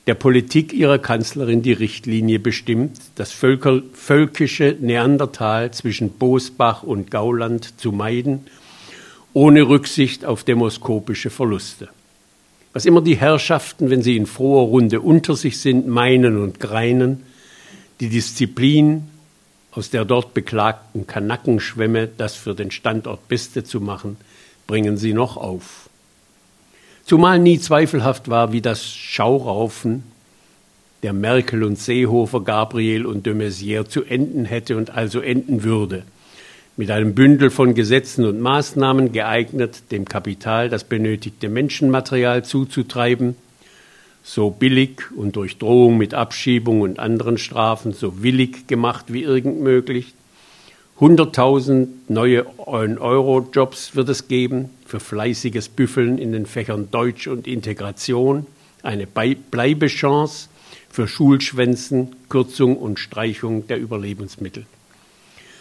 der Politik ihrer Kanzlerin die Richtlinie bestimmt, das Völker, völkische Neandertal zwischen Bosbach und Gauland zu meiden, ohne Rücksicht auf demoskopische Verluste. Was immer die Herrschaften, wenn sie in froher Runde unter sich sind, meinen und greinen, die Disziplin, aus der dort beklagten Kanackenschwemme das für den Standort Beste zu machen, bringen sie noch auf. Zumal nie zweifelhaft war, wie das Schauraufen der Merkel und Seehofer, Gabriel und de Maizière zu enden hätte und also enden würde. Mit einem Bündel von Gesetzen und Maßnahmen geeignet, dem Kapital das benötigte Menschenmaterial zuzutreiben, so billig und durch Drohung mit Abschiebung und anderen Strafen so willig gemacht wie irgend möglich. 100.000 neue Euro-Jobs wird es geben für fleißiges Büffeln in den Fächern Deutsch und Integration, eine Bleibechance für Schulschwänzen, Kürzung und Streichung der Überlebensmittel.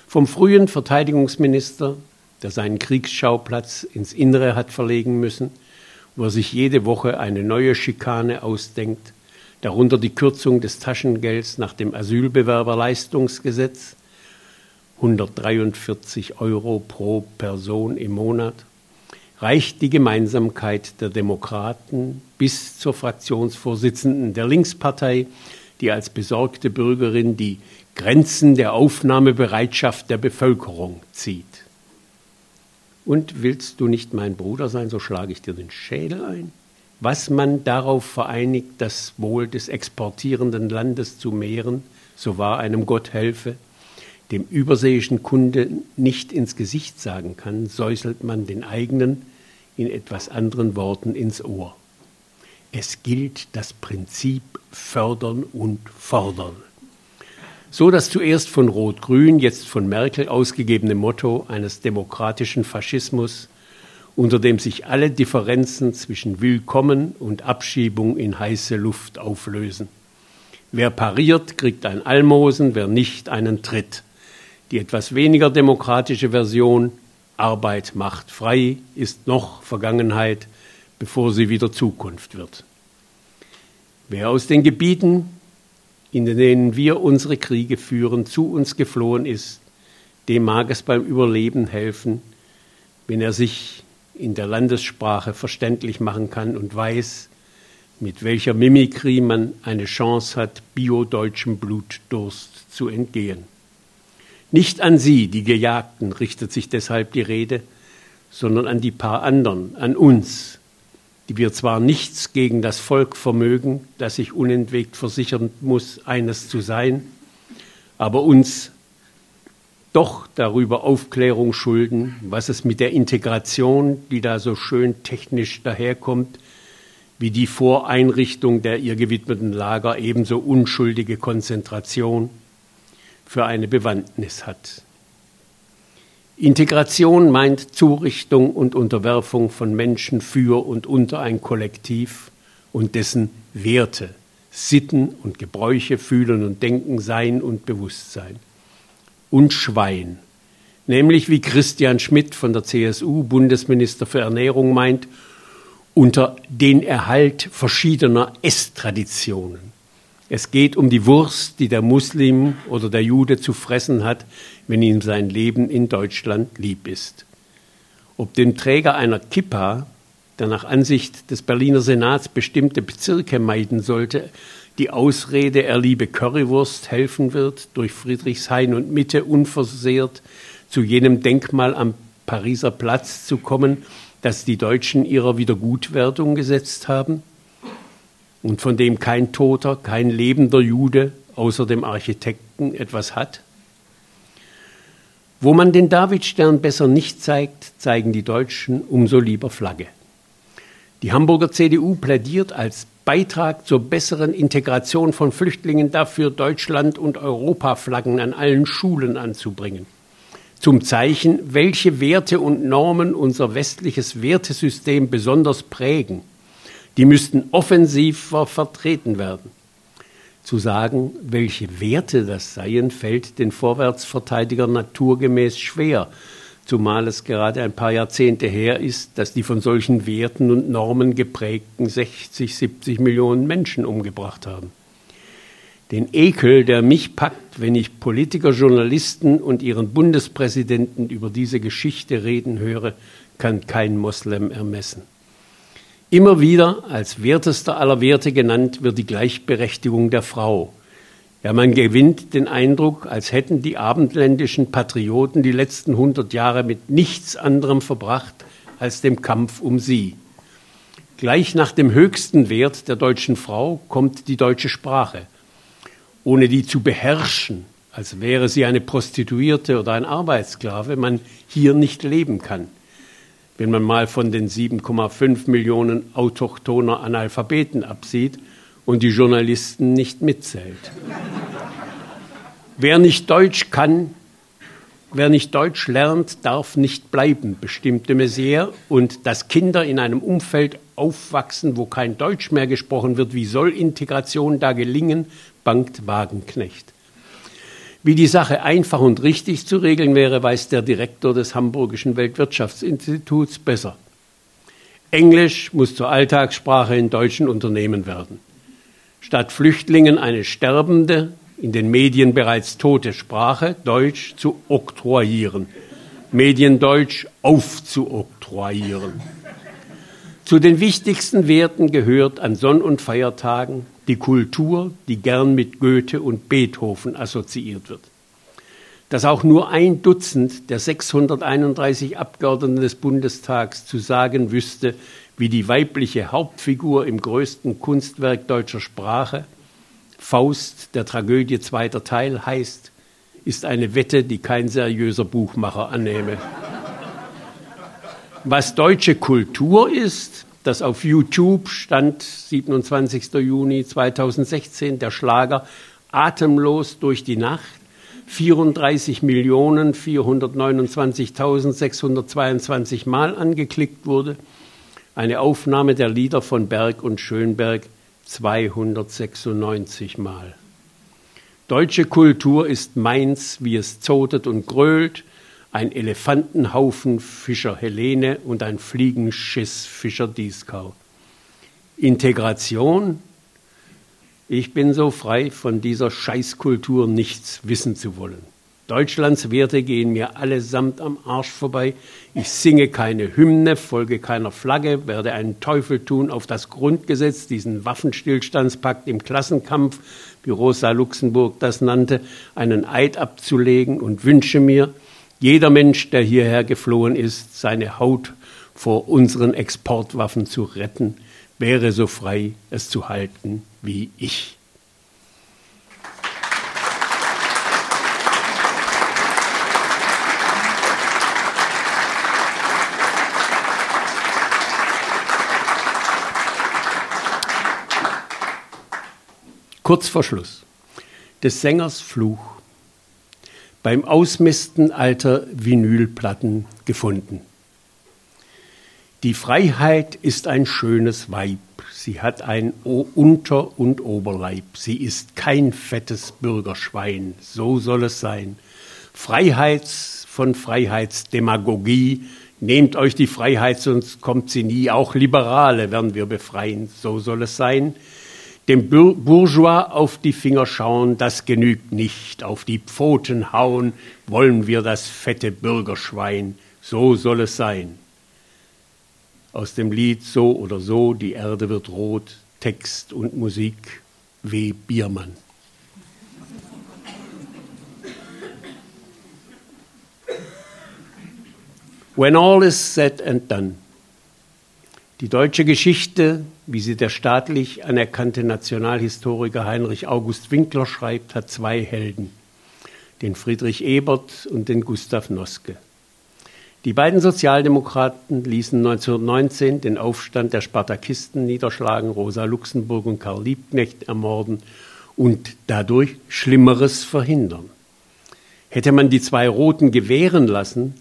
Vom frühen Verteidigungsminister, der seinen Kriegsschauplatz ins Innere hat verlegen müssen, wo er sich jede Woche eine neue Schikane ausdenkt, darunter die Kürzung des Taschengelds nach dem Asylbewerberleistungsgesetz, 143 Euro pro Person im Monat, reicht die Gemeinsamkeit der Demokraten bis zur Fraktionsvorsitzenden der Linkspartei, die als besorgte Bürgerin die Grenzen der Aufnahmebereitschaft der Bevölkerung zieht. Und willst du nicht mein Bruder sein, so schlage ich dir den Schädel ein. Was man darauf vereinigt, das Wohl des exportierenden Landes zu mehren, so wahr einem Gott helfe, dem überseeischen Kunde nicht ins Gesicht sagen kann, säuselt man den eigenen in etwas anderen Worten ins Ohr. Es gilt das Prinzip fördern und fordern so das zuerst von Rot-Grün, jetzt von Merkel ausgegebene Motto eines demokratischen Faschismus, unter dem sich alle Differenzen zwischen Willkommen und Abschiebung in heiße Luft auflösen. Wer pariert, kriegt ein Almosen, wer nicht einen Tritt. Die etwas weniger demokratische Version Arbeit macht frei ist noch Vergangenheit, bevor sie wieder Zukunft wird. Wer aus den Gebieten, in denen wir unsere Kriege führen, zu uns geflohen ist, dem mag es beim Überleben helfen, wenn er sich in der Landessprache verständlich machen kann und weiß, mit welcher Mimikrie man eine Chance hat, biodeutschem Blutdurst zu entgehen. Nicht an Sie, die Gejagten, richtet sich deshalb die Rede, sondern an die paar anderen, an uns, die wir zwar nichts gegen das Volk vermögen, das sich unentwegt versichern muss, eines zu sein, aber uns doch darüber Aufklärung schulden, was es mit der Integration, die da so schön technisch daherkommt, wie die Voreinrichtung der ihr gewidmeten Lager ebenso unschuldige Konzentration für eine Bewandtnis hat. Integration meint Zurichtung und Unterwerfung von Menschen für und unter ein Kollektiv und dessen Werte, Sitten und Gebräuche, Fühlen und Denken, Sein und Bewusstsein. Und Schwein, nämlich wie Christian Schmidt von der CSU, Bundesminister für Ernährung, meint, unter den Erhalt verschiedener Esstraditionen. Es geht um die Wurst, die der Muslim oder der Jude zu fressen hat, wenn ihm sein Leben in Deutschland lieb ist. Ob dem Träger einer Kippa, der nach Ansicht des Berliner Senats bestimmte Bezirke meiden sollte, die Ausrede, er liebe Currywurst, helfen wird, durch Friedrichshain und Mitte unversehrt zu jenem Denkmal am Pariser Platz zu kommen, das die Deutschen ihrer Wiedergutwerdung gesetzt haben und von dem kein toter, kein lebender Jude außer dem Architekten etwas hat? Wo man den Davidstern besser nicht zeigt, zeigen die Deutschen umso lieber Flagge. Die Hamburger CDU plädiert als Beitrag zur besseren Integration von Flüchtlingen dafür, Deutschland und Europaflaggen an allen Schulen anzubringen. Zum Zeichen, welche Werte und Normen unser westliches Wertesystem besonders prägen. Die müssten offensiver vertreten werden. Zu sagen, welche Werte das seien, fällt den Vorwärtsverteidigern naturgemäß schwer, zumal es gerade ein paar Jahrzehnte her ist, dass die von solchen Werten und Normen geprägten 60, 70 Millionen Menschen umgebracht haben. Den Ekel, der mich packt, wenn ich Politiker, Journalisten und ihren Bundespräsidenten über diese Geschichte reden höre, kann kein Moslem ermessen. Immer wieder als wertester aller Werte genannt wird die Gleichberechtigung der Frau. Ja, man gewinnt den Eindruck, als hätten die abendländischen Patrioten die letzten hundert Jahre mit nichts anderem verbracht als dem Kampf um sie. Gleich nach dem höchsten Wert der deutschen Frau kommt die deutsche Sprache. Ohne die zu beherrschen, als wäre sie eine Prostituierte oder ein Arbeitssklave, man hier nicht leben kann wenn man mal von den 7,5 Millionen autochthoner Analphabeten absieht und die Journalisten nicht mitzählt. wer nicht Deutsch kann, wer nicht Deutsch lernt, darf nicht bleiben, bestimmte Messier. Und dass Kinder in einem Umfeld aufwachsen, wo kein Deutsch mehr gesprochen wird, wie soll Integration da gelingen, bangt Wagenknecht. Wie die Sache einfach und richtig zu regeln wäre, weiß der Direktor des Hamburgischen Weltwirtschaftsinstituts besser. Englisch muss zur Alltagssprache in deutschen Unternehmen werden. Statt Flüchtlingen eine sterbende, in den Medien bereits tote Sprache, Deutsch, zu oktroyieren. Mediendeutsch aufzuoktroyieren. Zu den wichtigsten Werten gehört an Sonn- und Feiertagen die Kultur, die gern mit Goethe und Beethoven assoziiert wird. Dass auch nur ein Dutzend der 631 Abgeordneten des Bundestags zu sagen wüsste, wie die weibliche Hauptfigur im größten Kunstwerk deutscher Sprache, Faust der Tragödie zweiter Teil heißt, ist eine Wette, die kein seriöser Buchmacher annehme. Was deutsche Kultur ist, dass auf YouTube stand 27. Juni 2016 der Schlager Atemlos durch die Nacht 34.429.622 Mal angeklickt wurde. Eine Aufnahme der Lieder von Berg und Schönberg 296 Mal. Deutsche Kultur ist meins, wie es zotet und grölt, ein Elefantenhaufen Fischer Helene und ein Fliegenschiss Fischer Dieskau. Integration? Ich bin so frei, von dieser Scheißkultur nichts wissen zu wollen. Deutschlands Werte gehen mir allesamt am Arsch vorbei. Ich singe keine Hymne, folge keiner Flagge, werde einen Teufel tun auf das Grundgesetz, diesen Waffenstillstandspakt im Klassenkampf, wie Rosa Luxemburg das nannte, einen Eid abzulegen und wünsche mir, jeder Mensch, der hierher geflohen ist, seine Haut vor unseren Exportwaffen zu retten, wäre so frei, es zu halten wie ich. Kurz vor Schluss. Des Sängers Fluch. Beim Ausmisten alter Vinylplatten gefunden. Die Freiheit ist ein schönes Weib. Sie hat ein Unter- und Oberleib. Sie ist kein fettes Bürgerschwein. So soll es sein. Freiheits von Freiheitsdemagogie. Nehmt euch die Freiheit, sonst kommt sie nie. Auch Liberale werden wir befreien. So soll es sein. Dem Bourgeois auf die Finger schauen, das genügt nicht. Auf die Pfoten hauen wollen wir das fette Bürgerschwein. So soll es sein. Aus dem Lied So oder so, die Erde wird rot, Text und Musik W. Biermann. When all is said and done. Die deutsche Geschichte, wie sie der staatlich anerkannte Nationalhistoriker Heinrich August Winkler schreibt, hat zwei Helden, den Friedrich Ebert und den Gustav Noske. Die beiden Sozialdemokraten ließen 1919 den Aufstand der Spartakisten niederschlagen, Rosa Luxemburg und Karl Liebknecht ermorden und dadurch Schlimmeres verhindern. Hätte man die zwei Roten gewähren lassen,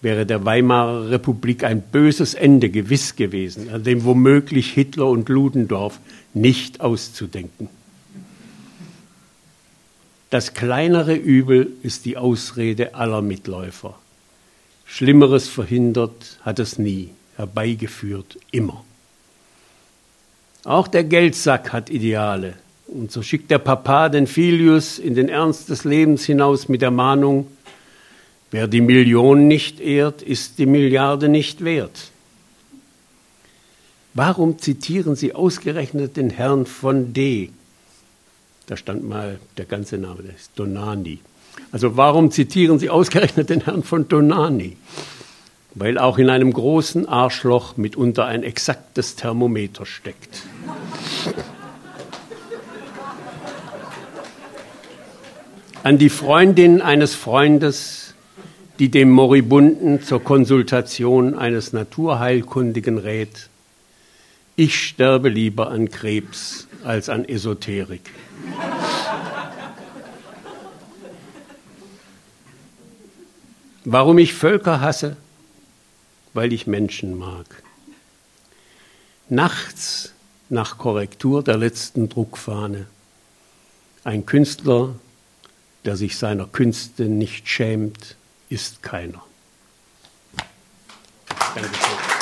wäre der Weimarer Republik ein böses Ende gewiss gewesen, an dem womöglich Hitler und Ludendorff nicht auszudenken. Das kleinere Übel ist die Ausrede aller Mitläufer. Schlimmeres verhindert hat es nie, herbeigeführt immer. Auch der Geldsack hat Ideale. Und so schickt der Papa den Filius in den Ernst des Lebens hinaus mit der Mahnung, Wer die Million nicht ehrt, ist die Milliarde nicht wert. Warum zitieren Sie ausgerechnet den Herrn von D? Da stand mal der ganze Name, das ist Donani. Also warum zitieren Sie ausgerechnet den Herrn von Donani? Weil auch in einem großen Arschloch mitunter ein exaktes Thermometer steckt. An die Freundin eines Freundes die dem Moribunden zur Konsultation eines Naturheilkundigen rät, ich sterbe lieber an Krebs als an Esoterik. Warum ich Völker hasse? Weil ich Menschen mag. Nachts nach Korrektur der letzten Druckfahne. Ein Künstler, der sich seiner Künste nicht schämt, ist keiner. Dankeschön.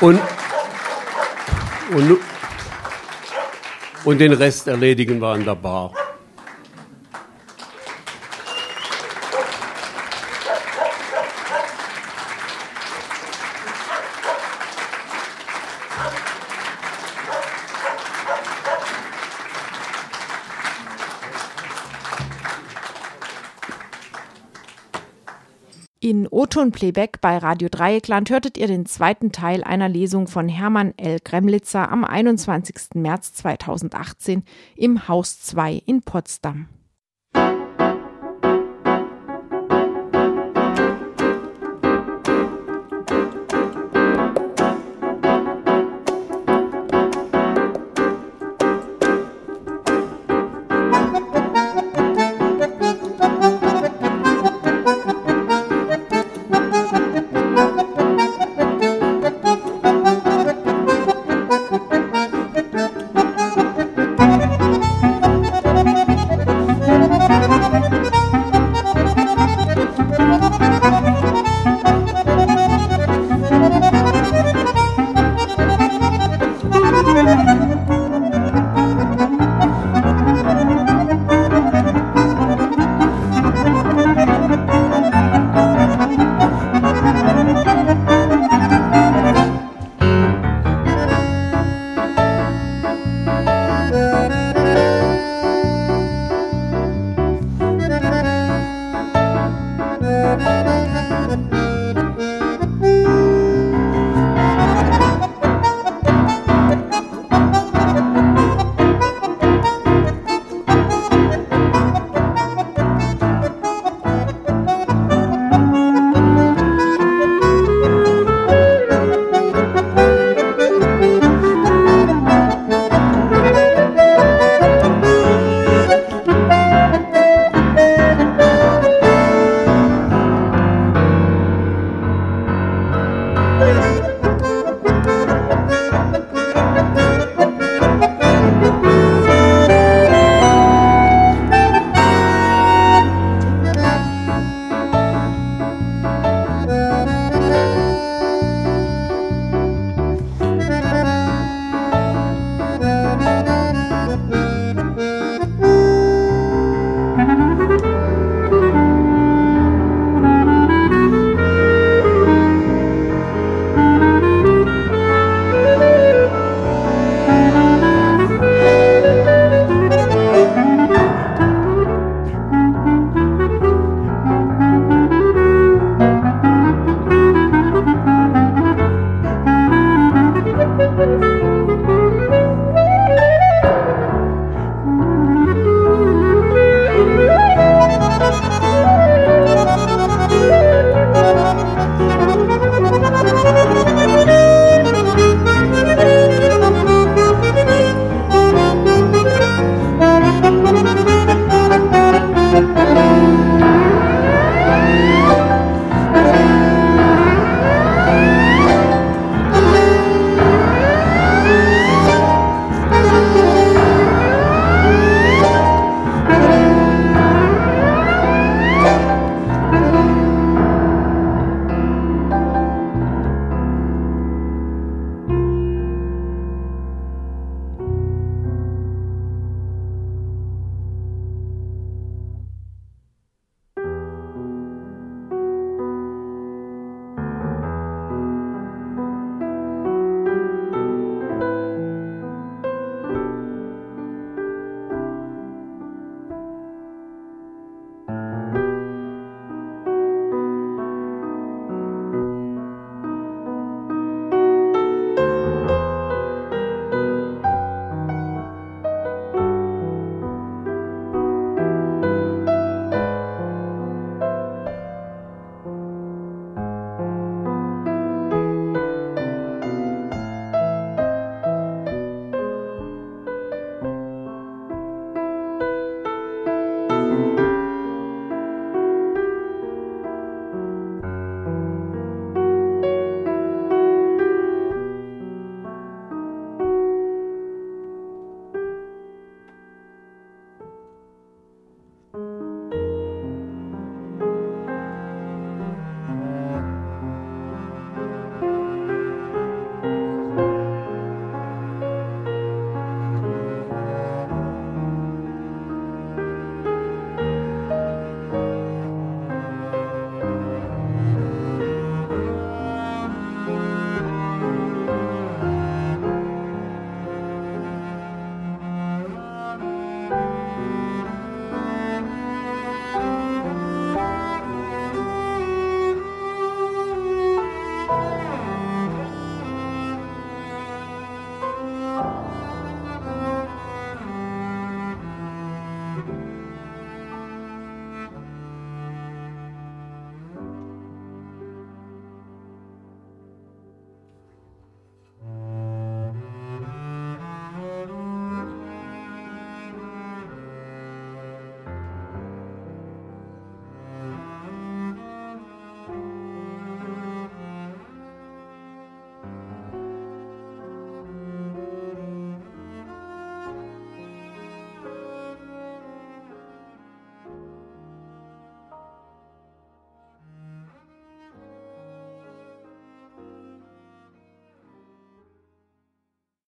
Und, und, und den Rest erledigen wir an der Bar. In O-Ton-Playback bei Radio Dreieckland hörtet ihr den zweiten Teil einer Lesung von Hermann L. Gremlitzer am 21. März 2018 im Haus 2 in Potsdam.